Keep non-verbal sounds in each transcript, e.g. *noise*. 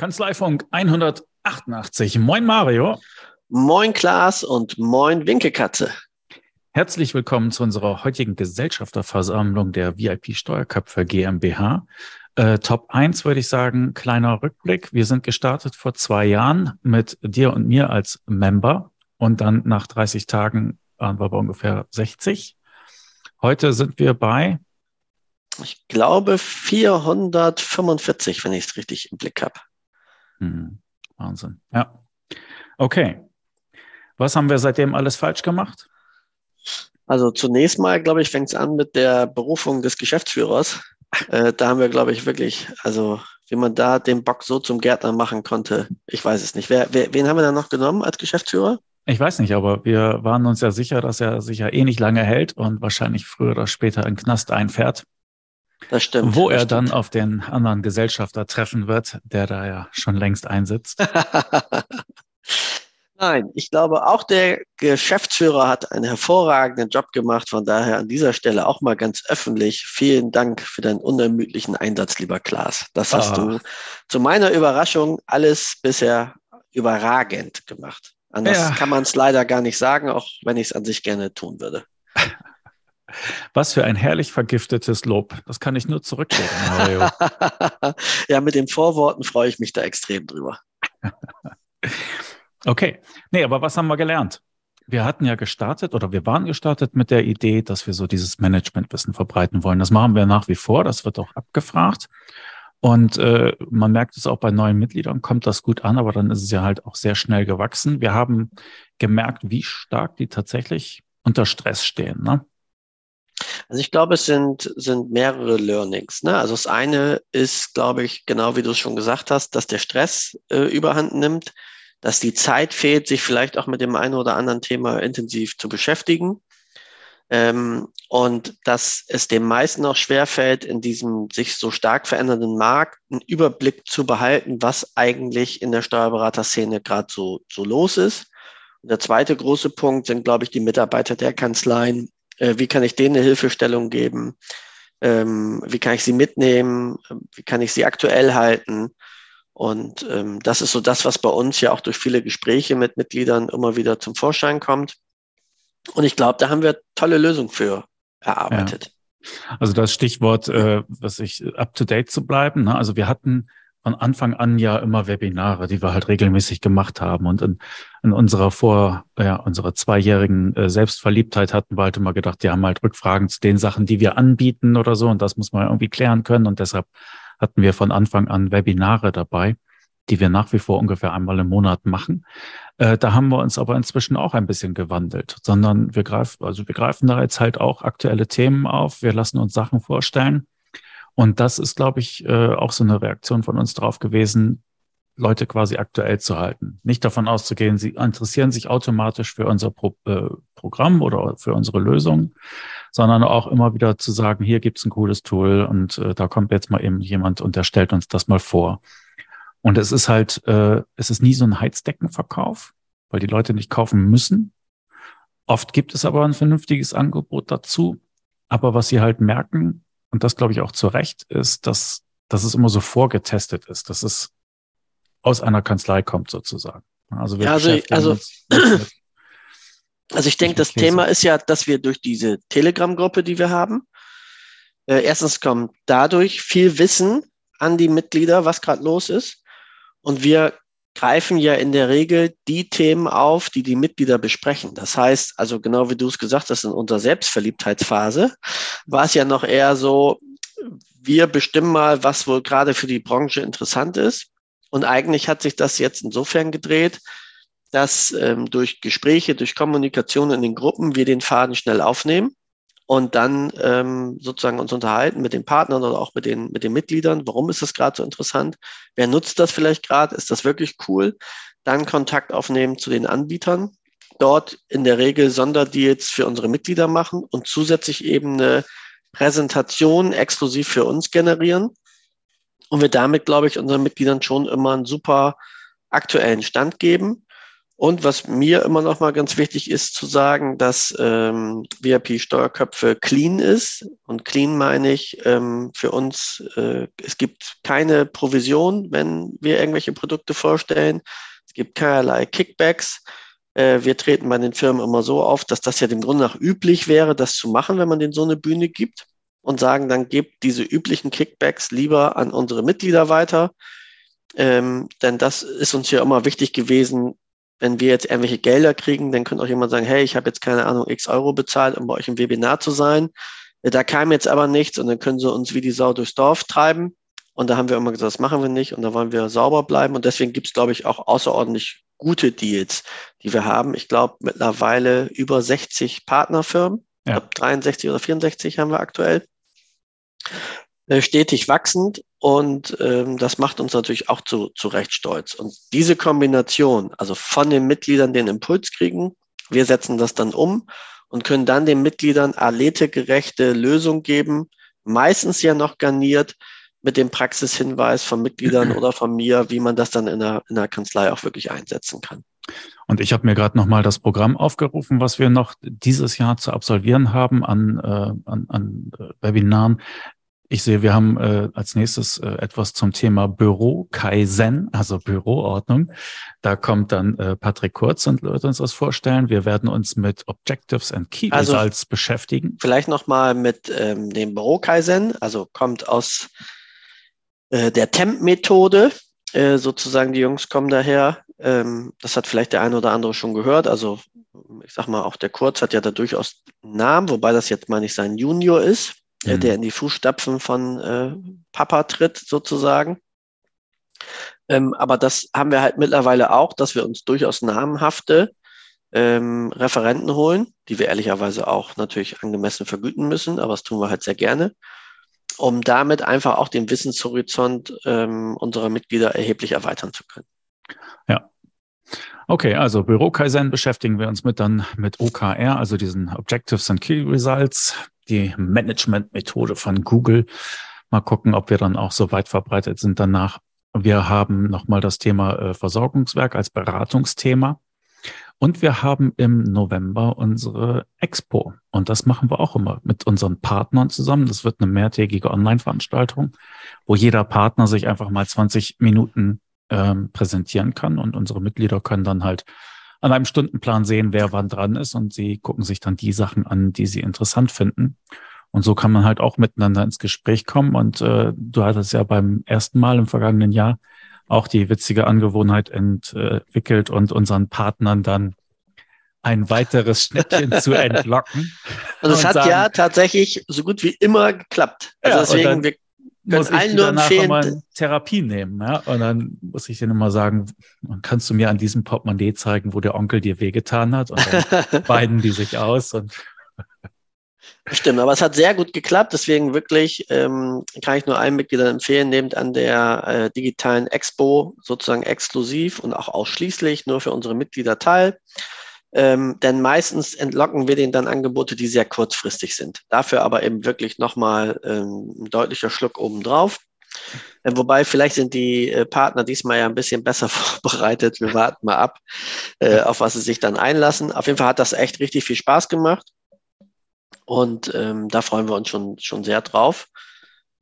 Kanzleifunk 188. Moin Mario. Moin Klaas und moin Winkekatze. Herzlich willkommen zu unserer heutigen Gesellschafterversammlung der VIP Steuerköpfe GmbH. Äh, Top 1 würde ich sagen, kleiner Rückblick. Wir sind gestartet vor zwei Jahren mit dir und mir als Member und dann nach 30 Tagen waren wir bei ungefähr 60. Heute sind wir bei ich glaube 445, wenn ich es richtig im Blick habe. Hm, Wahnsinn. Ja. Okay. Was haben wir seitdem alles falsch gemacht? Also zunächst mal, glaube ich, fängt es an mit der Berufung des Geschäftsführers. Äh, da haben wir, glaube ich, wirklich, also wie man da den Bock so zum Gärtner machen konnte, ich weiß es nicht. Wer, wer, wen haben wir da noch genommen als Geschäftsführer? Ich weiß nicht, aber wir waren uns ja sicher, dass er sich ja eh nicht lange hält und wahrscheinlich früher oder später in den Knast einfährt. Das stimmt. Wo das er stimmt. dann auf den anderen Gesellschafter treffen wird, der da ja schon längst einsitzt. *laughs* Nein, ich glaube, auch der Geschäftsführer hat einen hervorragenden Job gemacht. Von daher an dieser Stelle auch mal ganz öffentlich vielen Dank für deinen unermüdlichen Einsatz, lieber Klaas. Das hast Ah. du zu meiner Überraschung alles bisher überragend gemacht. Anders Ja. kann man es leider gar nicht sagen, auch wenn ich es an sich gerne tun würde. *laughs* Was für ein herrlich vergiftetes Lob. Das kann ich nur zurückgeben, Mario. *laughs* ja, mit den Vorworten freue ich mich da extrem drüber. *laughs* Okay. Nee, aber was haben wir gelernt? Wir hatten ja gestartet oder wir waren gestartet mit der Idee, dass wir so dieses Managementwissen verbreiten wollen. Das machen wir nach wie vor. Das wird auch abgefragt. Und äh, man merkt es auch bei neuen Mitgliedern, kommt das gut an, aber dann ist es ja halt auch sehr schnell gewachsen. Wir haben gemerkt, wie stark die tatsächlich unter Stress stehen. Ne? Also ich glaube, es sind, sind mehrere Learnings. Ne? Also das eine ist, glaube ich, genau wie du es schon gesagt hast, dass der Stress äh, überhand nimmt, dass die Zeit fehlt, sich vielleicht auch mit dem einen oder anderen Thema intensiv zu beschäftigen. Ähm, und dass es dem meisten auch schwerfällt, in diesem sich so stark verändernden Markt einen Überblick zu behalten, was eigentlich in der Steuerberaterszene gerade so, so los ist. Und der zweite große Punkt sind, glaube ich, die Mitarbeiter der Kanzleien, äh, wie kann ich denen eine Hilfestellung geben? Ähm, wie kann ich sie mitnehmen? Wie kann ich sie aktuell halten? Und ähm, das ist so das, was bei uns ja auch durch viele Gespräche mit Mitgliedern immer wieder zum Vorschein kommt. Und ich glaube, da haben wir tolle Lösungen für erarbeitet. Also das Stichwort, äh, was ich up to date zu bleiben. Ne? Also wir hatten von Anfang an ja immer Webinare, die wir halt regelmäßig gemacht haben. Und in, in unserer vor, ja, unserer zweijährigen äh, Selbstverliebtheit hatten wir halt immer gedacht, die haben halt Rückfragen zu den Sachen, die wir anbieten oder so. Und das muss man irgendwie klären können. Und deshalb hatten wir von Anfang an Webinare dabei, die wir nach wie vor ungefähr einmal im Monat machen. Äh, da haben wir uns aber inzwischen auch ein bisschen gewandelt, sondern wir greifen, also wir greifen da jetzt halt auch aktuelle Themen auf. Wir lassen uns Sachen vorstellen. Und das ist, glaube ich, äh, auch so eine Reaktion von uns drauf gewesen, Leute quasi aktuell zu halten. Nicht davon auszugehen, sie interessieren sich automatisch für unser Pro äh, Programm oder für unsere Lösung, sondern auch immer wieder zu sagen, hier gibt's ein cooles Tool und äh, da kommt jetzt mal eben jemand und der stellt uns das mal vor. Und es ist halt, äh, es ist nie so ein Heizdeckenverkauf, weil die Leute nicht kaufen müssen. Oft gibt es aber ein vernünftiges Angebot dazu. Aber was sie halt merken, und das glaube ich auch zu Recht, ist, dass, dass es immer so vorgetestet ist, dass es aus einer Kanzlei kommt sozusagen. Also wir Ja, also- also- uns *clears throat* Also ich denke, das Thema ist ja, dass wir durch diese Telegram-Gruppe, die wir haben, äh, erstens kommt dadurch viel Wissen an die Mitglieder, was gerade los ist. Und wir greifen ja in der Regel die Themen auf, die die Mitglieder besprechen. Das heißt, also genau wie du es gesagt hast, in unserer Selbstverliebtheitsphase war es ja noch eher so, wir bestimmen mal, was wohl gerade für die Branche interessant ist. Und eigentlich hat sich das jetzt insofern gedreht, dass ähm, durch Gespräche, durch Kommunikation in den Gruppen wir den Faden schnell aufnehmen und dann ähm, sozusagen uns unterhalten mit den Partnern oder auch mit den, mit den Mitgliedern. Warum ist das gerade so interessant? Wer nutzt das vielleicht gerade? Ist das wirklich cool? Dann Kontakt aufnehmen zu den Anbietern. Dort in der Regel Sonderdeals für unsere Mitglieder machen und zusätzlich eben eine Präsentation exklusiv für uns generieren. Und wir damit, glaube ich, unseren Mitgliedern schon immer einen super aktuellen Stand geben Und was mir immer noch mal ganz wichtig ist zu sagen, dass ähm, VIP Steuerköpfe clean ist. Und clean meine ich ähm, für uns, äh, es gibt keine Provision, wenn wir irgendwelche Produkte vorstellen. Es gibt keinerlei Kickbacks. Äh, wir treten bei den Firmen immer so auf, dass das ja dem Grunde nach üblich wäre, das zu machen, wenn man denen so eine Bühne gibt und sagen, dann gebt diese üblichen Kickbacks lieber an unsere Mitglieder weiter. Ähm, denn das ist uns ja immer wichtig gewesen, wenn wir jetzt irgendwelche Gelder kriegen, dann könnte auch jemand sagen, hey, ich habe jetzt keine Ahnung, x Euro bezahlt, um bei euch im Webinar zu sein. Da kam jetzt aber nichts und dann können sie uns wie die Sau durchs Dorf treiben. Und da haben wir immer gesagt, das machen wir nicht und da wollen wir sauber bleiben. Und deswegen gibt es, glaube ich, auch außerordentlich gute Deals, die wir haben. Ich glaube, mittlerweile über 60 Partnerfirmen. Ja. Ich glaube, 63 oder 64 haben wir aktuell. Äh, stetig wachsend und ähm, das macht uns natürlich auch zu, zu Recht stolz. Und diese Kombination, also von den Mitgliedern den Impuls kriegen, wir setzen das dann um und können dann den Mitgliedern athletegerechte Lösung geben, meistens ja noch garniert mit dem Praxishinweis von Mitgliedern *clears throat* oder von mir, wie man das dann in der, in der Kanzlei auch wirklich einsetzen kann. Und ich habe mir gerade nochmal das Programm aufgerufen, was wir noch dieses Jahr zu absolvieren haben an, äh, an, an äh, Webinaren. Ich sehe, wir haben äh, als nächstes äh, etwas zum Thema Büro Kaizen, also Büroordnung. Da kommt dann äh, Patrick Kurz und wird uns das vorstellen. Wir werden uns mit Objectives and Key also Results beschäftigen. Vielleicht nochmal mit ähm, dem Büro Kaizen, also kommt aus äh, der Temp-Methode. Äh, sozusagen die Jungs kommen daher. Ähm, das hat vielleicht der eine oder andere schon gehört. Also ich sag mal, auch der Kurz hat ja da durchaus einen Namen, wobei das jetzt mal nicht sein Junior ist äh, mhm. der in die Fußstapfen von äh, Papa tritt, sozusagen. Ähm, aber das haben wir halt mittlerweile auch, dass wir uns durchaus namenhafte ähm, Referenten holen, die wir ehrlicherweise auch natürlich angemessen vergüten müssen, aber das tun wir halt sehr gerne, um damit einfach auch den Wissenshorizont ähm, unserer Mitglieder erheblich erweitern zu können. Ja. Okay, also Büro Kaizen beschäftigen wir uns mit dann mit OKR, also diesen Objectives and Key Results die Management-Methode von Google. Mal gucken, ob wir dann auch so weit verbreitet sind danach. Wir haben nochmal das Thema äh, Versorgungswerk als Beratungsthema. Und wir haben im November unsere Expo. Und das machen wir auch immer mit unseren Partnern zusammen. Das wird eine mehrtägige Online-Veranstaltung, wo jeder Partner sich einfach mal 20 Minuten ähm, präsentieren kann. Und unsere Mitglieder können dann halt an einem Stundenplan sehen, wer wann dran ist und sie gucken sich dann die Sachen an, die sie interessant finden. Und so kann man halt auch miteinander ins Gespräch kommen. Und äh, du hattest ja beim ersten Mal im vergangenen Jahr auch die witzige Angewohnheit entwickelt und unseren Partnern dann ein weiteres Schnittchen *laughs* zu entlocken. Und es hat sagen, ja tatsächlich so gut wie immer geklappt. Also ja, deswegen, wir muss ich nur empfehlen, mal Therapie nehmen. Ja? Und dann muss ich denen immer sagen, kannst du mir an diesem Portemonnaie zeigen, wo der Onkel dir wehgetan hat? Und dann *laughs* beiden die sich aus und Stimmt, aber es hat sehr gut geklappt. Deswegen wirklich ähm, kann ich nur allen Mitgliedern empfehlen, nehmt an der äh, digitalen Expo sozusagen exklusiv und auch ausschließlich nur für unsere Mitglieder teil. Ähm, denn meistens entlocken wir denen dann Angebote, die sehr kurzfristig sind. Dafür aber eben wirklich nochmal ähm, ein deutlicher Schluck obendrauf. Äh, wobei vielleicht sind die äh, Partner diesmal ja ein bisschen besser *laughs* vorbereitet. Wir warten mal ab, äh, auf was sie sich dann einlassen. Auf jeden Fall hat das echt richtig viel Spaß gemacht. Und ähm, da freuen wir uns schon, schon sehr drauf.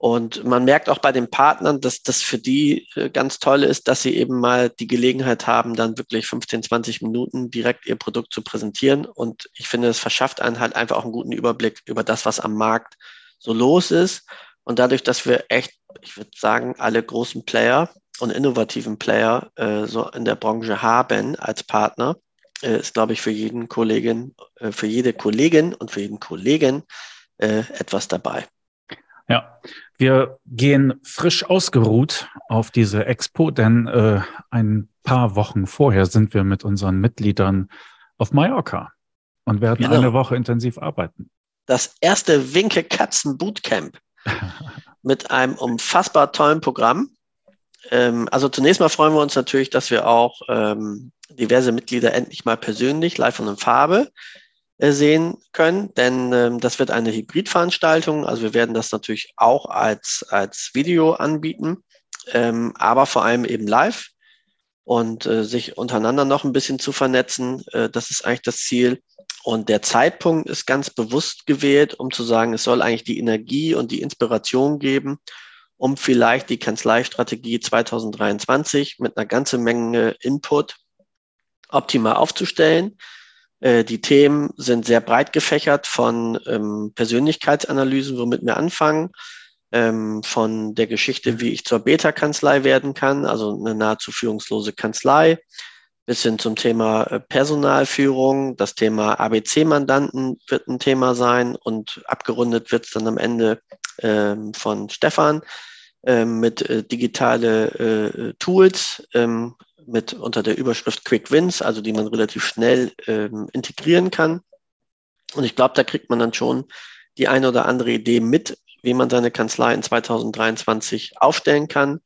Und man merkt auch bei den Partnern, dass das für die äh, ganz toll ist, dass sie eben mal die Gelegenheit haben, dann wirklich 15, 20 Minuten direkt ihr Produkt zu präsentieren. Und ich finde, es verschafft einen halt einfach auch einen guten Überblick über das, was am Markt so los ist. Und dadurch, dass wir echt, ich würde sagen, alle großen Player und innovativen Player äh, so in der Branche haben als Partner, äh, ist, glaube ich, für jeden Kollegin, äh, für jede Kollegin und für jeden Kollegen äh, etwas dabei. Ja, wir gehen frisch ausgeruht auf diese Expo, denn äh, ein paar Wochen vorher sind wir mit unseren Mitgliedern auf Mallorca und werden genau. eine Woche intensiv arbeiten. Das erste Winke Katzen Bootcamp *laughs* mit einem unfassbar tollen Programm. Ähm, also zunächst mal freuen wir uns natürlich, dass wir auch ähm, diverse Mitglieder endlich mal persönlich live und in Farbe sehen können, denn ähm, das wird eine Hybridveranstaltung. Also wir werden das natürlich auch als, als Video anbieten, ähm, aber vor allem eben live. und äh, sich untereinander noch ein bisschen zu vernetzen. Äh, das ist eigentlich das Ziel. Und der Zeitpunkt ist ganz bewusst gewählt, um zu sagen, es soll eigentlich die Energie und die Inspiration geben, um vielleicht die Kanzleistrategie 2023 mit einer ganzen Menge Input optimal aufzustellen. Äh, die Themen sind sehr breit gefächert von ähm, Persönlichkeitsanalysen, womit wir anfangen, ähm, von der Geschichte, wie ich zur Beta-Kanzlei werden kann, also eine nahezu führungslose Kanzlei, bis hin zum Thema äh, Personalführung. Das Thema ABC-Mandanten wird ein Thema sein und abgerundet wird es dann am Ende ähm, von Stefan ähm, mit äh, digitale Tools, ähm, mit unter der Überschrift Quick Wins, also die man relativ schnell ähm, integrieren kann. Und ich glaube, da kriegt man dann schon die eine oder andere Idee mit, wie man seine Kanzlei in 2023 aufstellen kann.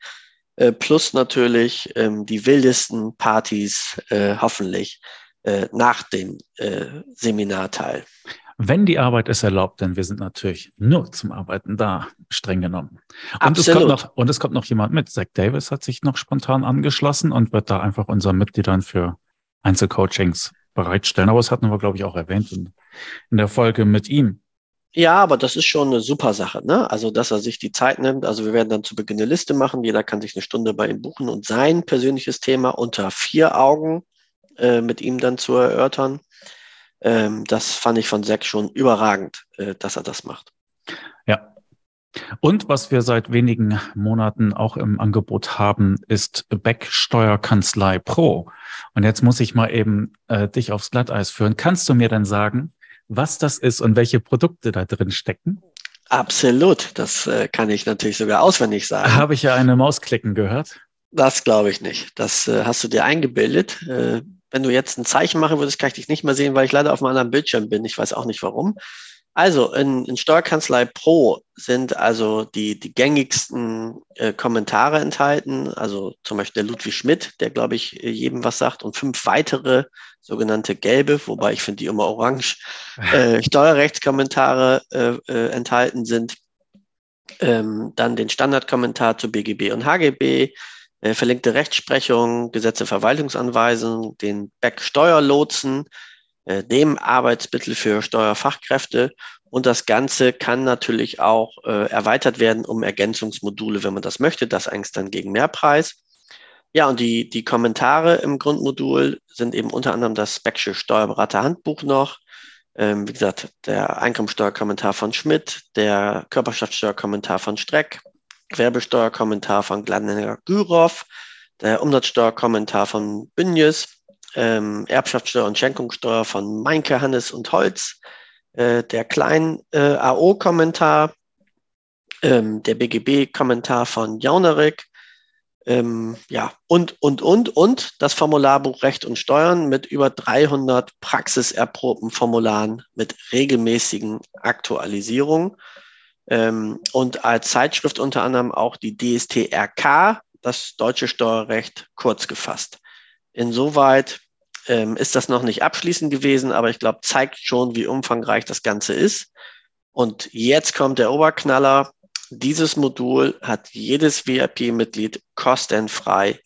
Äh, plus natürlich ähm, die wildesten Partys äh, hoffentlich äh, nach dem äh, Seminarteil. Wenn die Arbeit es erlaubt, denn wir sind natürlich nur zum Arbeiten da, streng genommen. Und Absolut. es kommt noch, und es kommt noch jemand mit. Zach Davis hat sich noch spontan angeschlossen und wird da einfach unseren Mitgliedern für Einzelcoachings bereitstellen. Aber das hatten wir, glaube ich, auch erwähnt in, in der Folge mit ihm. Ja, aber das ist schon eine super Sache, ne? Also, dass er sich die Zeit nimmt. Also, wir werden dann zu Beginn eine Liste machen. Jeder kann sich eine Stunde bei ihm buchen und sein persönliches Thema unter vier Augen äh, mit ihm dann zu erörtern. Ähm, das fand ich von Zack schon überragend, äh, dass er das macht. Ja. Und was wir seit wenigen Monaten auch im Angebot haben, ist Backsteuerkanzlei Pro. Und jetzt muss ich mal eben äh, dich aufs Glatteis führen. Kannst du mir denn sagen, was das ist und welche Produkte da drin stecken? Absolut, das äh, kann ich natürlich sogar auswendig sagen. Habe ich ja eine Maus klicken gehört. Das glaube ich nicht. Das äh, hast du dir eingebildet. Äh, wenn du jetzt ein Zeichen machen würdest, kann ich dich nicht mehr sehen, weil ich leider auf einem anderen Bildschirm bin. Ich weiß auch nicht warum. Also in, in Steuerkanzlei Pro sind also die, die gängigsten äh, Kommentare enthalten. Also zum Beispiel der Ludwig Schmidt, der glaube ich jedem was sagt, und fünf weitere sogenannte gelbe, wobei ich finde die immer orange, *laughs* äh, Steuerrechtskommentare äh, äh, enthalten sind. Ähm, dann den Standardkommentar zu BGB und HGB, äh, verlinkte Rechtsprechung, Gesetze, Verwaltungsanweisungen, den Back-Steuerlotsen, äh, dem Arbeitsmittel für Steuerfachkräfte. Und das Ganze kann natürlich auch äh, erweitert werden um Ergänzungsmodule, wenn man das möchte. Das eigentlich dann gegen Mehrpreis. Ja, und die, die Kommentare im Grundmodul sind eben unter anderem das Specksche Steuerberater-Handbuch noch. Ähm, wie gesagt, der Einkommensteuerkommentar von Schmidt, der Körperschaftsteuerkommentar von Streck, Gewerbesteuerkommentar von Gladner Gürov, der Umsatzsteuerkommentar von Bünjes, ähm, Erbschaftssteuer und Schenkungssteuer von Meinke, Hannes und Holz, äh, der kleinen äh, AO-Kommentar, ähm, der BGB-Kommentar von Jaunerik, ähm, ja, und, und, und, und das Formularbuch Recht und Steuern mit über 300 praxiserprobten Formularen mit regelmäßigen Aktualisierungen. Ähm, und als Zeitschrift unter anderem auch die DSTRK, das deutsche Steuerrecht, kurz gefasst. Insoweit ähm, ist das noch nicht abschließend gewesen, aber ich glaube, zeigt schon, wie umfangreich das Ganze ist. Und jetzt kommt der Oberknaller. Dieses Modul hat jedes VIP-Mitglied kostenfrei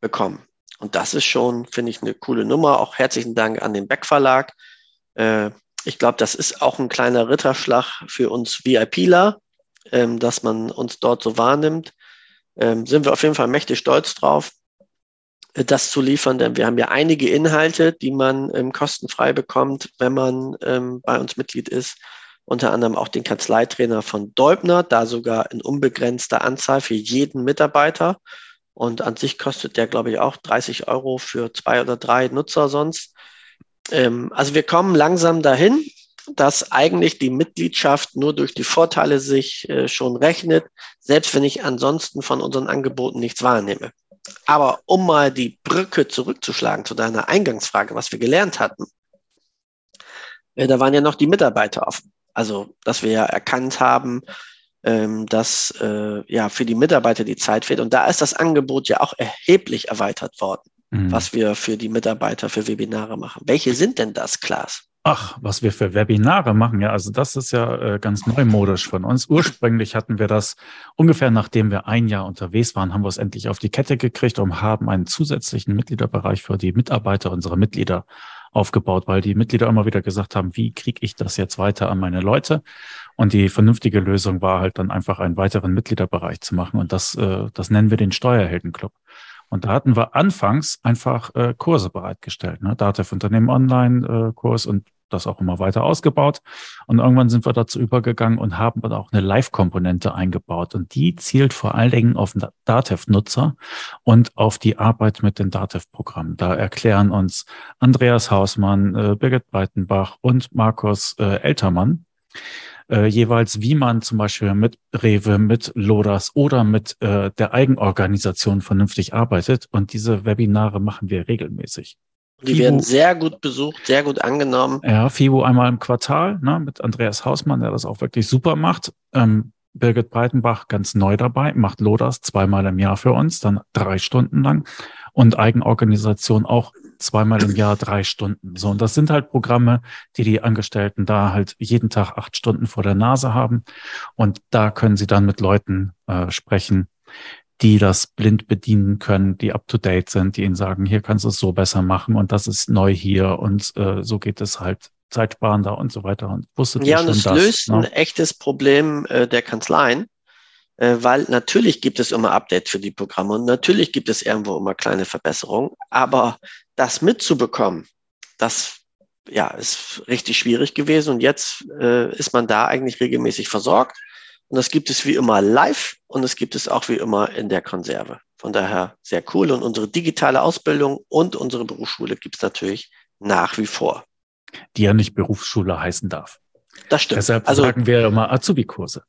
bekommen. Und das ist schon, finde ich, eine coole Nummer. Auch herzlichen Dank an den Beck Verlag. Äh, ich glaube, das ist auch ein kleiner Ritterschlag für uns VIPler, ähm, dass man uns dort so wahrnimmt. Ähm, sind wir auf jeden Fall mächtig stolz drauf, äh, das zu liefern, denn wir haben ja einige Inhalte, die man ähm, kostenfrei bekommt, wenn man ähm, bei uns Mitglied ist. Unter anderem auch den Kanzleitrainer von Deubner, da sogar in unbegrenzter Anzahl für jeden Mitarbeiter. Und an sich kostet der, glaube ich, auch 30 Euro für zwei oder drei Nutzer sonst. Ähm, also wir kommen langsam dahin, dass eigentlich die Mitgliedschaft nur durch die Vorteile sich äh, schon rechnet, selbst wenn ich ansonsten von unseren Angeboten nichts wahrnehme. Aber um mal die Brücke zurückzuschlagen zu deiner Eingangsfrage, was wir gelernt hatten, äh, da waren ja noch die Mitarbeiter offen. Also, dass wir ja erkannt haben, ähm, dass äh, ja für die Mitarbeiter die Zeit fehlt. Und da ist das Angebot ja auch erheblich erweitert worden. Mhm. was wir für die Mitarbeiter für Webinare machen. Welche sind denn das, Klaas? Ach, was wir für Webinare machen, ja, also das ist ja äh, ganz neumodisch von uns. Ursprünglich hatten wir das ungefähr nachdem wir ein Jahr unterwegs waren, haben wir es endlich auf die Kette gekriegt und haben einen zusätzlichen Mitgliederbereich für die Mitarbeiter unserer Mitglieder aufgebaut, weil die Mitglieder immer wieder gesagt haben, wie kriege ich das jetzt weiter an meine Leute? Und die vernünftige Lösung war halt dann einfach einen weiteren Mitgliederbereich zu machen. Und das, äh, das nennen wir den Steuerheldenclub. Und da hatten wir anfangs einfach äh, Kurse bereitgestellt, ne? Datev Unternehmen Online äh, Kurs und das auch immer weiter ausgebaut. Und irgendwann sind wir dazu übergegangen und haben dann auch eine Live-Komponente eingebaut. Und die zielt vor allen Dingen auf Datev-Nutzer und auf die Arbeit mit den Datev-Programmen. Da erklären uns Andreas Hausmann, äh, Birgit Breitenbach und Markus äh, Eltermann, äh, jeweils, wie man zum Beispiel mit Rewe, mit Lodas oder mit äh, der Eigenorganisation vernünftig arbeitet. Und diese Webinare machen wir regelmäßig. Die FIBO, werden sehr gut besucht, sehr gut angenommen. Ja, FIBO einmal im Quartal ne, mit Andreas Hausmann, der das auch wirklich super macht. Ähm, Birgit Breitenbach ganz neu dabei, macht Lodas zweimal im Jahr für uns, dann drei Stunden lang. Und Eigenorganisation auch zweimal im Jahr drei Stunden. So, und das sind halt Programme, die die Angestellten da halt jeden Tag acht Stunden vor der Nase haben. Und da können sie dann mit Leuten äh, sprechen, die das blind bedienen können, die up to date sind, die ihnen sagen, hier kannst du es so besser machen und das ist neu hier und äh, so geht es halt zeitsparender und so weiter. Und wusstet ja, und es das, löst ne? ein echtes Problem äh, der Kanzleien, äh, weil natürlich gibt es immer Updates für die Programme und natürlich gibt es irgendwo immer kleine Verbesserungen, aber das mitzubekommen, das ja, ist richtig schwierig gewesen und jetzt äh, ist man da eigentlich regelmäßig versorgt. Und das gibt es wie immer live und es gibt es auch wie immer in der Konserve. Von daher sehr cool. Und unsere digitale Ausbildung und unsere Berufsschule gibt es natürlich nach wie vor. Die ja nicht Berufsschule heißen darf. Das stimmt. Deshalb also, sagen wir immer Azubi-Kurse.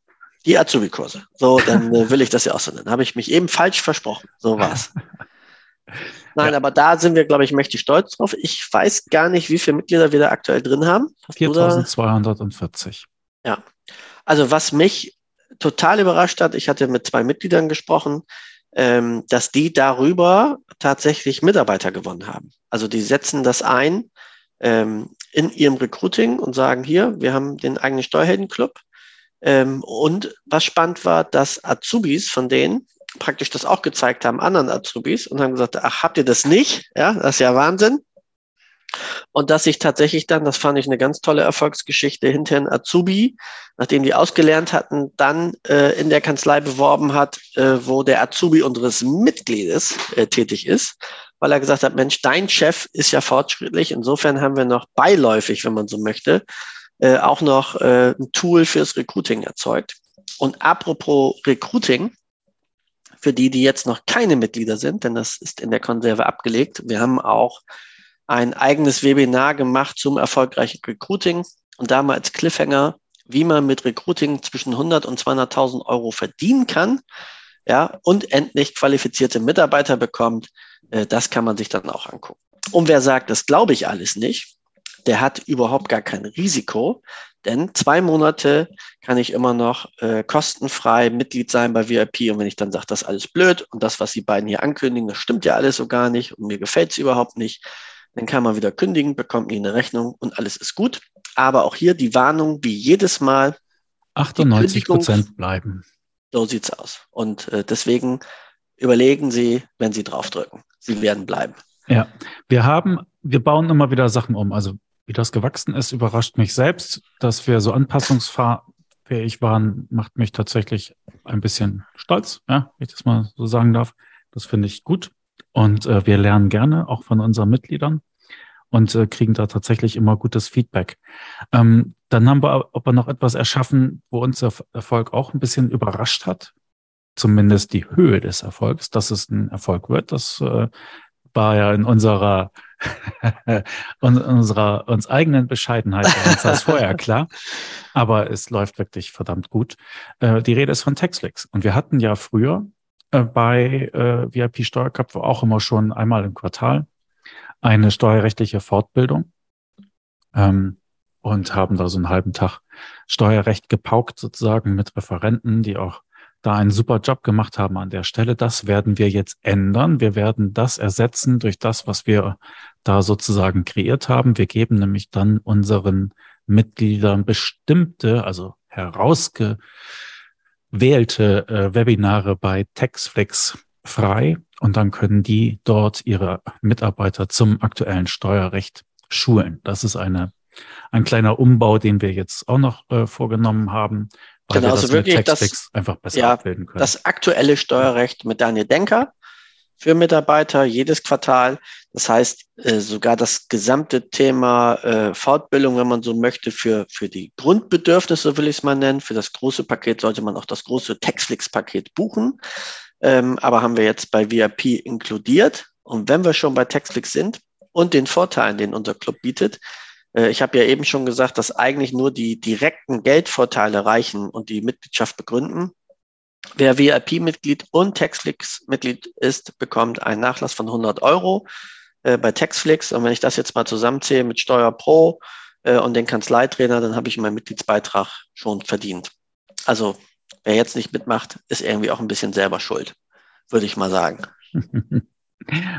Die Azubi-Kurse. So, dann äh, will ich das ja auch so nennen. Habe ich mich eben falsch versprochen. So war's. *laughs* Nein, ja. aber da sind wir, glaube ich, mächtig stolz drauf. Ich weiß gar nicht, wie viele Mitglieder wir da aktuell drin haben. 4240. Ja. Also was mich total überrascht hat, ich hatte mit zwei Mitgliedern gesprochen, ähm, dass die darüber tatsächlich Mitarbeiter gewonnen haben. Also die setzen das ein ähm, in ihrem Recruiting und sagen hier, wir haben den eigenen Steuerheldenclub. Ähm, und was spannend war, dass Azubis von denen praktisch das auch gezeigt haben, anderen Azubis, und haben gesagt, ach, habt ihr das nicht? Ja, das ist ja Wahnsinn. Und dass sich tatsächlich dann, das fand ich eine ganz tolle Erfolgsgeschichte, hinterher ein Azubi, nachdem die ausgelernt hatten, dann äh, in der Kanzlei beworben hat, äh, wo der Azubi unseres Mitgliedes äh, tätig ist, weil er gesagt hat, Mensch, dein Chef ist ja fortschrittlich. Insofern haben wir noch beiläufig, wenn man so möchte, äh, auch noch äh, ein Tool fürs Recruiting erzeugt. Und apropos Recruiting, für die, die jetzt noch keine Mitglieder sind, denn das ist in der Konserve abgelegt. Wir haben auch ein eigenes Webinar gemacht zum erfolgreichen Recruiting und da mal als Cliffhanger, wie man mit Recruiting zwischen 100 und 200.000 Euro verdienen kann, ja, und endlich qualifizierte Mitarbeiter bekommt. Äh, das kann man sich dann auch angucken. Und wer sagt, das glaube ich alles nicht, der hat überhaupt gar kein Risiko, denn zwei Monate kann ich immer noch äh, kostenfrei Mitglied sein bei VIP. Und wenn ich dann sage, das ist alles blöd und das, was die beiden hier ankündigen, das stimmt ja alles so gar nicht und mir gefällt es überhaupt nicht, dann kann man wieder kündigen, bekommt nie eine Rechnung und alles ist gut. Aber auch hier die Warnung, wie jedes Mal. 98 Prozent bleiben. So sieht's aus. Und äh, deswegen überlegen Sie, wenn Sie draufdrücken. Sie werden bleiben. Ja, wir haben, wir bauen immer wieder Sachen um. Also wie das gewachsen ist, überrascht mich selbst. Dass wir so anpassungsfähig waren, macht mich tatsächlich ein bisschen stolz, ja, wenn ich das mal so sagen darf. Das finde ich gut. Und äh, wir lernen gerne auch von unseren Mitgliedern und äh, kriegen da tatsächlich immer gutes Feedback. Ähm, dann haben wir aber noch etwas erschaffen, wo uns der Erfolg auch ein bisschen überrascht hat. Zumindest die Höhe des Erfolgs, dass es ein Erfolg wird. Das äh, war ja in unserer, *laughs* unserer uns eigenen Bescheidenheit uns das vorher *laughs* klar. Aber es läuft wirklich verdammt gut. Äh, die Rede ist von Textflix. Und wir hatten ja früher äh, bei äh, VIP Steuerköpfe auch immer schon einmal im Quartal eine steuerrechtliche Fortbildung ähm, und haben da so einen halben Tag Steuerrecht gepaukt sozusagen mit Referenten, die auch da einen super Job gemacht haben an der Stelle. Das werden wir jetzt ändern. Wir werden das ersetzen durch das, was wir da sozusagen kreiert haben. Wir geben nämlich dann unseren Mitgliedern bestimmte, also herausgewählte äh, Webinare bei Textflix frei und dann können die dort ihre Mitarbeiter zum aktuellen Steuerrecht schulen. Das ist eine, ein kleiner Umbau, den wir jetzt auch noch äh, vorgenommen haben, weil genau, wir das also wirklich das, einfach besser ja, abbilden können. Das aktuelle Steuerrecht mit Daniel Denker für Mitarbeiter jedes Quartal. Das heißt, äh, sogar das gesamte Thema äh, Fortbildung, wenn man so möchte, für, für die Grundbedürfnisse will ich es mal nennen. Für das große Paket sollte man auch das große Textflix-Paket buchen. Ähm, aber haben wir jetzt bei VIP inkludiert. Und wenn wir schon bei Textflix sind und den Vorteilen, den unser Club bietet, ich habe ja eben schon gesagt, dass eigentlich nur die direkten Geldvorteile reichen und die Mitgliedschaft begründen. Wer VIP-Mitglied und Textflix-Mitglied ist, bekommt einen Nachlass von 100 Euro äh, bei Textflix. Und wenn ich das jetzt mal zusammenzähle mit Steuer Pro äh, und den Kanzleitrainer, dann habe ich meinen Mitgliedsbeitrag schon verdient. Also wer jetzt nicht mitmacht, ist irgendwie auch ein bisschen selber schuld, würde ich mal sagen. *laughs*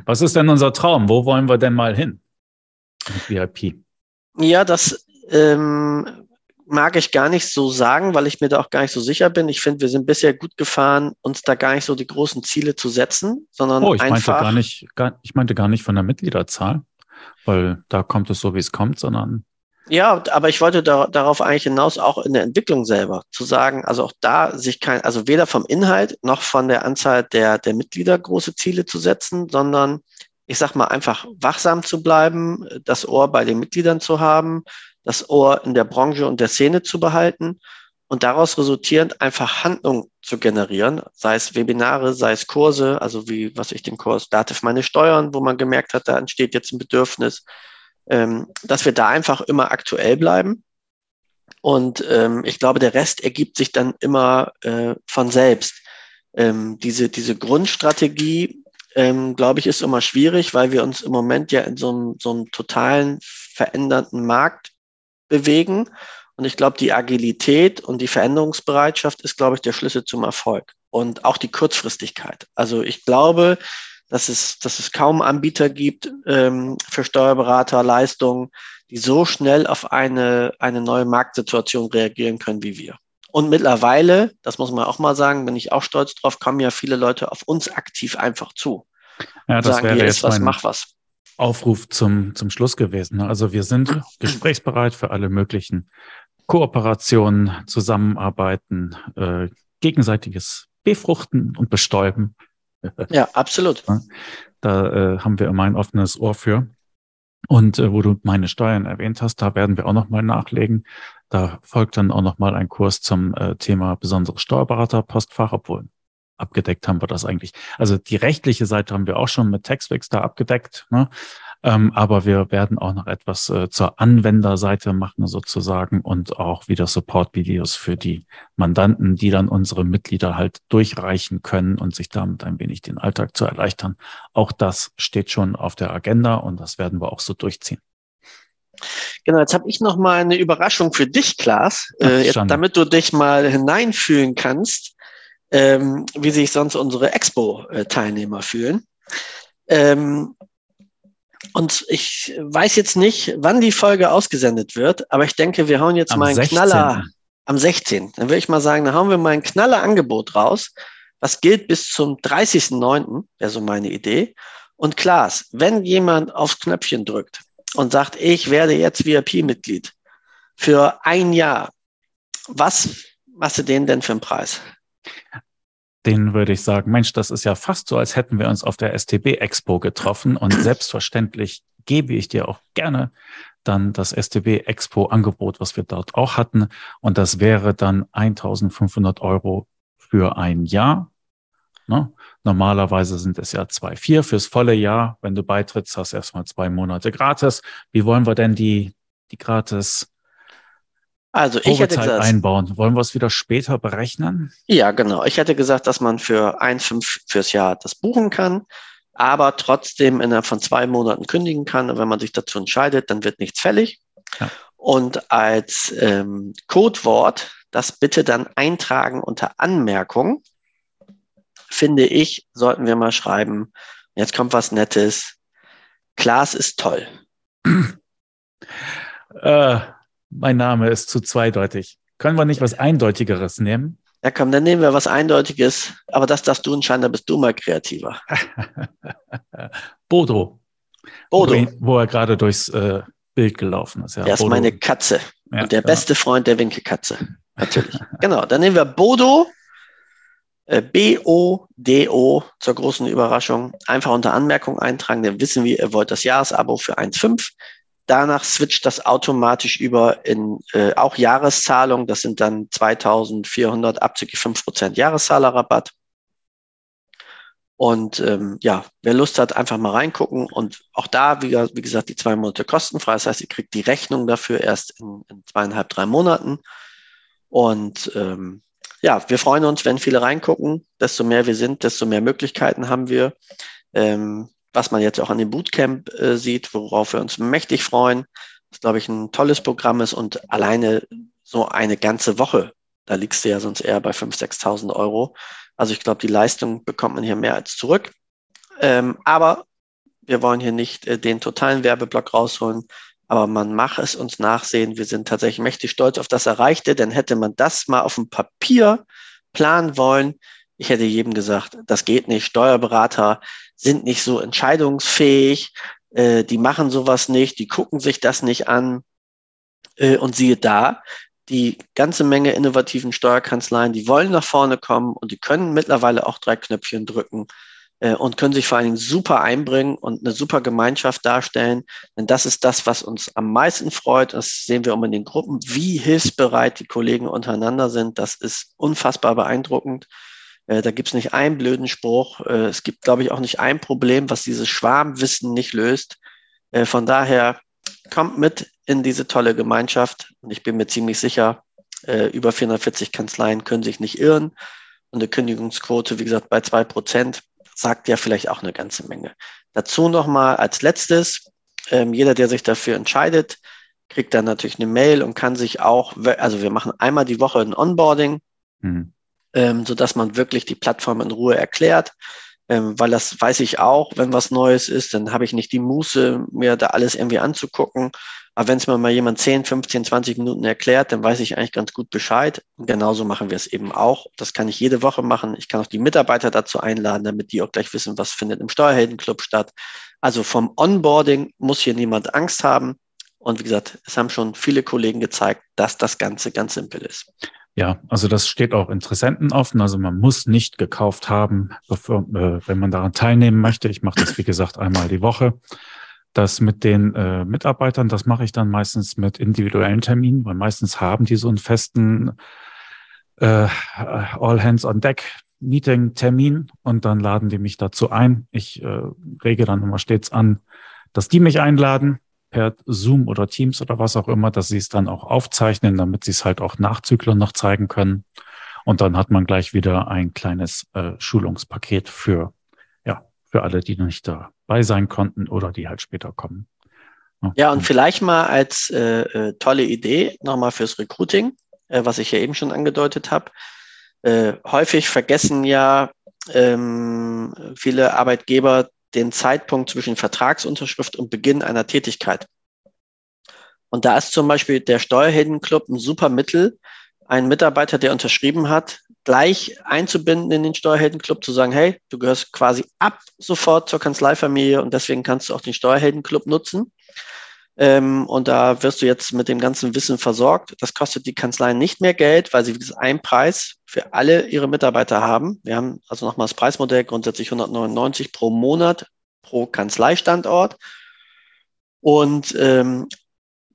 Was ist denn unser Traum? Wo wollen wir denn mal hin mit VIP? Ja, das ähm, mag ich gar nicht so sagen, weil ich mir da auch gar nicht so sicher bin. Ich finde, wir sind bisher gut gefahren, uns da gar nicht so die großen Ziele zu setzen, sondern oh, ich einfach. Meinte gar nicht, gar, ich meinte gar nicht von der Mitgliederzahl, weil da kommt es so, wie es kommt, sondern. Ja, aber ich wollte da, darauf eigentlich hinaus, auch in der Entwicklung selber zu sagen, also auch da sich kein, also weder vom Inhalt noch von der Anzahl der, der Mitglieder große Ziele zu setzen, sondern ich sag mal einfach wachsam zu bleiben, das Ohr bei den Mitgliedern zu haben, das Ohr in der Branche und der Szene zu behalten und daraus resultierend einfach Handlung zu generieren, sei es Webinare, sei es Kurse, also wie, was ich den Kurs Dativ meine Steuern, wo man gemerkt hat, da entsteht jetzt ein Bedürfnis, ähm, dass wir da einfach immer aktuell bleiben. Und ähm, ich glaube, der Rest ergibt sich dann immer äh, von selbst. Ähm, diese, diese Grundstrategie, ähm, glaube ich, ist immer schwierig, weil wir uns im Moment ja in so einem, so einem totalen veränderten Markt bewegen. Und ich glaube, die Agilität und die Veränderungsbereitschaft ist, glaube ich, der Schlüssel zum Erfolg. Und auch die Kurzfristigkeit. Also ich glaube, dass es, dass es kaum Anbieter gibt ähm, für Steuerberater, Leistungen, die so schnell auf eine, eine neue Marktsituation reagieren können wie wir. Und mittlerweile, das muss man auch mal sagen, bin ich auch stolz drauf, kommen ja viele Leute auf uns aktiv einfach zu. Ja, das sagen, wäre hier ist was, mach was. Aufruf zum, zum Schluss gewesen. Ne? Also wir sind *clears throat* gesprächsbereit für alle möglichen Kooperationen, Zusammenarbeiten, äh, gegenseitiges Befruchten und Bestäuben. Ja, absolut. *laughs* Da äh, haben wir immer ein offenes Ohr für. Und äh, wo du meine Steuern erwähnt hast, da werden wir auch nochmal nachlegen. Da folgt dann auch nochmal ein Kurs zum äh, Thema besonderes Steuerberater-Postfach, obwohl abgedeckt haben wir das eigentlich. Also die rechtliche Seite haben wir auch schon mit Textfix da abgedeckt, ne? Ähm, aber wir werden auch noch etwas äh, zur Anwenderseite machen sozusagen und auch wieder Support-Videos für die Mandanten, die dann unsere Mitglieder halt durchreichen können und sich damit ein wenig den Alltag zu erleichtern. Auch das steht schon auf der Agenda und das werden wir auch so durchziehen. Genau, jetzt habe ich noch mal eine Überraschung für dich, Klaas, äh, jetzt, damit du dich mal hineinfühlen kannst ähm, wie sich sonst unsere Expo-Teilnehmer fühlen. Ähm, und ich weiß jetzt nicht, wann die Folge ausgesendet wird, aber ich denke, wir hauen jetzt am mal einen 16. Knaller am 16. Dann würde ich mal sagen, dann hauen wir mal ein Knaller-Angebot raus. Was gilt bis zum 30.09., wäre so meine Idee. Und Klaas, wenn jemand aufs Knöpfchen drückt und sagt, ich werde jetzt VIP-Mitglied für ein Jahr, was machst du denen denn für einen Preis? Den würde ich sagen, Mensch, das ist ja fast so, als hätten wir uns auf der STB Expo getroffen und *clears throat* selbstverständlich gebe ich dir auch gerne dann das STB Expo Angebot, was wir dort auch hatten. Und das wäre dann 1500 Euro für ein Jahr. Ne? Normalerweise sind es ja 2,4 fürs volle Jahr. Wenn du beitrittst, hast du erstmal zwei Monate gratis. Wie wollen wir denn die, die gratis also ich hätte gesagt, einbauen. Wollen wir es wieder später berechnen? Ja, genau. Ich hätte gesagt, dass man für 1,5 fürs Jahr das buchen kann, aber trotzdem innerhalb von zwei Monaten kündigen kann. Und wenn man sich dazu entscheidet, dann wird nichts fällig. Ja. Und als ähm, Codewort das bitte dann eintragen unter Anmerkung. finde ich, sollten wir mal schreiben. Jetzt kommt was Nettes. Klaas ist toll. Äh, mein Name ist zu zweideutig. Können wir nicht was Eindeutigeres nehmen? Ja, komm, dann nehmen wir was Eindeutiges. Aber das darfst du entscheiden, da bist du mal kreativer. *laughs* Bodo. Bodo. Wo, wo er gerade durchs äh, Bild gelaufen ist. Ja, der ist meine Katze. Ja, und der genau. beste Freund der Winkelkatze. Natürlich. *laughs* genau. Dann nehmen wir Bodo. Äh, B-O-D-O zur großen Überraschung. Einfach unter Anmerkung eintragen, dann wissen wir, ihr wollt das Jahresabo für 1,5. Danach switcht das automatisch über in äh, auch Jahreszahlung. Das sind dann 2400 abzüglich 5% Jahreszahlerrabatt. Und ähm, ja, wer Lust hat, einfach mal reingucken. Und auch da, wie, wie, gesagt, die zwei Monate kostenfrei. Das heißt, ihr kriegt die Rechnung dafür erst in, in zweieinhalb, drei Monaten. Und ähm, ja, wir freuen uns, wenn viele reingucken. Desto mehr wir sind, desto mehr Möglichkeiten haben wir. Ähm, was man jetzt auch an dem Bootcamp äh, sieht, worauf wir uns mächtig freuen. Das, glaube ich, ein tolles Programm ist und alleine so eine ganze Woche, da liegst du ja sonst eher bei 5.000, 6.000 Euro. Also ich glaube, die Leistung bekommt man hier mehr als zurück. Ähm, aber wir wollen hier nicht äh, den totalen Werbeblock rausholen, aber man macht es uns nachsehen. Wir sind tatsächlich mächtig stolz auf das Erreichte, denn hätte man das mal auf dem Papier planen wollen, ich hätte jedem gesagt, das geht nicht. Steuerberater sind nicht so entscheidungsfähig, äh, die machen sowas nicht, die gucken sich das nicht an. Äh, und siehe da, die ganze Menge innovativen Steuerkanzleien, die wollen nach vorne kommen und die können mittlerweile auch drei Knöpfchen drücken äh, und können sich vor allen Dingen super einbringen und eine super Gemeinschaft darstellen. Denn das ist das, was uns am meisten freut. Das sehen wir auch in den Gruppen, wie hilfsbereit die Kollegen untereinander sind. Das ist unfassbar beeindruckend. Äh, da gibt es nicht einen blöden Spruch. Äh, es gibt, glaube ich, auch nicht ein Problem, was dieses Schwarmwissen nicht löst. Äh, von daher kommt mit in diese tolle Gemeinschaft. Und ich bin mir ziemlich sicher, über 440 Kanzleien können sich nicht irren. Und eine Kündigungsquote, wie gesagt, bei zwei Prozent sagt ja vielleicht auch eine ganze Menge. Dazu nochmal als letztes, ähm, jeder, der sich dafür entscheidet, kriegt dann natürlich eine Mail und kann sich auch, also wir machen einmal die Woche ein Onboarding. Mhm ähm, sodass man wirklich die Plattform in Ruhe erklärt. Ähm, weil das weiß ich auch, wenn was Neues ist, dann habe ich nicht die Muße, mir da alles irgendwie anzugucken. Aber wenn es mir mal jemand 10, 15, 20 Minuten erklärt, dann weiß ich eigentlich ganz gut Bescheid. Und genauso machen wir es eben auch. Das kann ich jede Woche machen. Ich kann auch die Mitarbeiter dazu einladen, damit die auch gleich wissen, was findet im Steuerheldenclub statt. Also vom Onboarding muss hier niemand Angst haben. Und wie gesagt, es haben schon viele Kollegen gezeigt, dass das Ganze ganz simpel ist. Ja, also das steht auch Interessenten offen. Also man muss nicht gekauft haben, bevor, äh, wenn man daran teilnehmen möchte. Ich mache das, wie gesagt, einmal die Woche. Das mit den äh, Mitarbeitern, das mache ich dann meistens mit individuellen Terminen, weil meistens haben die so einen festen äh, All Hands on Deck Meeting-Termin und dann laden die mich dazu ein. Ich äh, rege dann immer stets an, dass die mich einladen per Zoom oder Teams oder was auch immer, dass sie es dann auch aufzeichnen, damit sie es halt auch Nachzüglern noch zeigen können. Und dann hat man gleich wieder ein kleines äh, Schulungspaket für, ja, für alle, die nicht dabei sein konnten oder die halt später kommen. Ja, ja und vielleicht mal als äh, äh, tolle Idee nochmal fürs Recruiting, äh, was ich ja eben schon angedeutet habe. Äh, häufig vergessen ja ähm, viele Arbeitgeber den Zeitpunkt zwischen Vertragsunterschrift und Beginn einer Tätigkeit. Und da ist zum Beispiel der Steuerheldenclub ein super Mittel, einen Mitarbeiter, der unterschrieben hat, gleich einzubinden in den Steuerheldenclub, zu sagen, hey, du gehörst quasi ab sofort zur Kanzleifamilie und deswegen kannst du auch den Steuerheldenclub nutzen. Ähm, und da wirst du jetzt mit dem ganzen Wissen versorgt. Das kostet die Kanzleien nicht mehr Geld, weil sie einen Preis für alle ihre Mitarbeiter haben. Wir haben also nochmal das Preismodell grundsätzlich 199 pro Monat pro Kanzleistandort. Und ähm,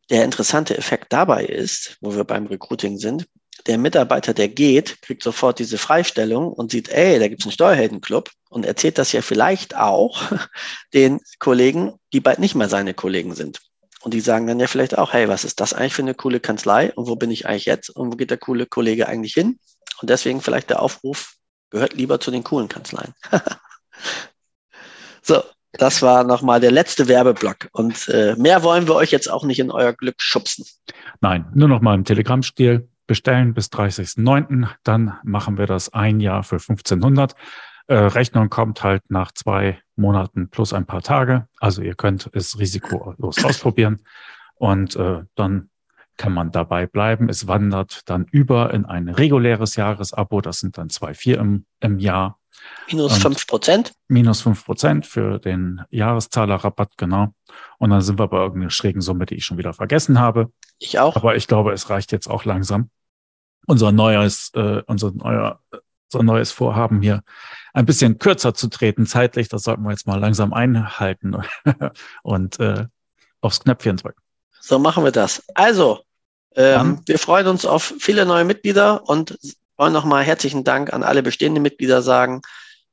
der interessante Effekt dabei ist, wo wir beim Recruiting sind, der Mitarbeiter, der geht, kriegt sofort diese Freistellung und sieht, ey, da gibt es einen Steuerheldenclub und erzählt das ja vielleicht auch *laughs* den Kollegen, die bald nicht mehr seine Kollegen sind. Und die sagen dann ja vielleicht auch, hey, was ist das eigentlich für eine coole Kanzlei und wo bin ich eigentlich jetzt und wo geht der coole Kollege eigentlich hin? Und deswegen vielleicht der Aufruf, gehört lieber zu den coolen Kanzleien. *laughs* so, das war nochmal der letzte Werbeblock. Und äh, mehr wollen wir euch jetzt auch nicht in euer Glück schubsen. Nein, nur noch mal im Telegram-Stil bestellen bis 30.09. Dann machen wir das ein Jahr für 1500. Äh, Rechnung kommt halt nach zwei Monaten plus ein paar Tage. Also ihr könnt es risikolos *laughs* ausprobieren und äh, dann kann man dabei bleiben. Es wandert dann über in ein reguläres Jahresabo. Das sind dann zwei vier im, im Jahr. Minus fünf Prozent? Minus fünf Prozent für den Jahreszahlerrabatt, genau. Und dann sind wir bei irgendeiner schrägen Summe, die ich schon wieder vergessen habe. Ich auch. Aber ich glaube, es reicht jetzt auch langsam. Unser neues, äh, unser neuer, unser neues Vorhaben hier ein bisschen kürzer zu treten zeitlich, das sollten wir jetzt mal langsam einhalten *laughs* und äh, aufs Knöpfchen drücken. So machen wir das. Also, ähm, wir freuen uns auf viele neue Mitglieder und wollen nochmal herzlichen Dank an alle bestehenden Mitglieder sagen.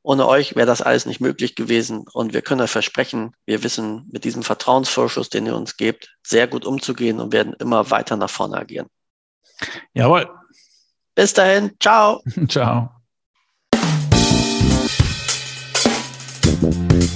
Ohne euch wäre das alles nicht möglich gewesen. Und wir können euch versprechen, wir wissen mit diesem Vertrauensvorschuss, den ihr uns gebt, sehr gut umzugehen und werden immer weiter nach vorne agieren. Jawohl. Bis dahin. Ciao. *laughs* Ciao. Thank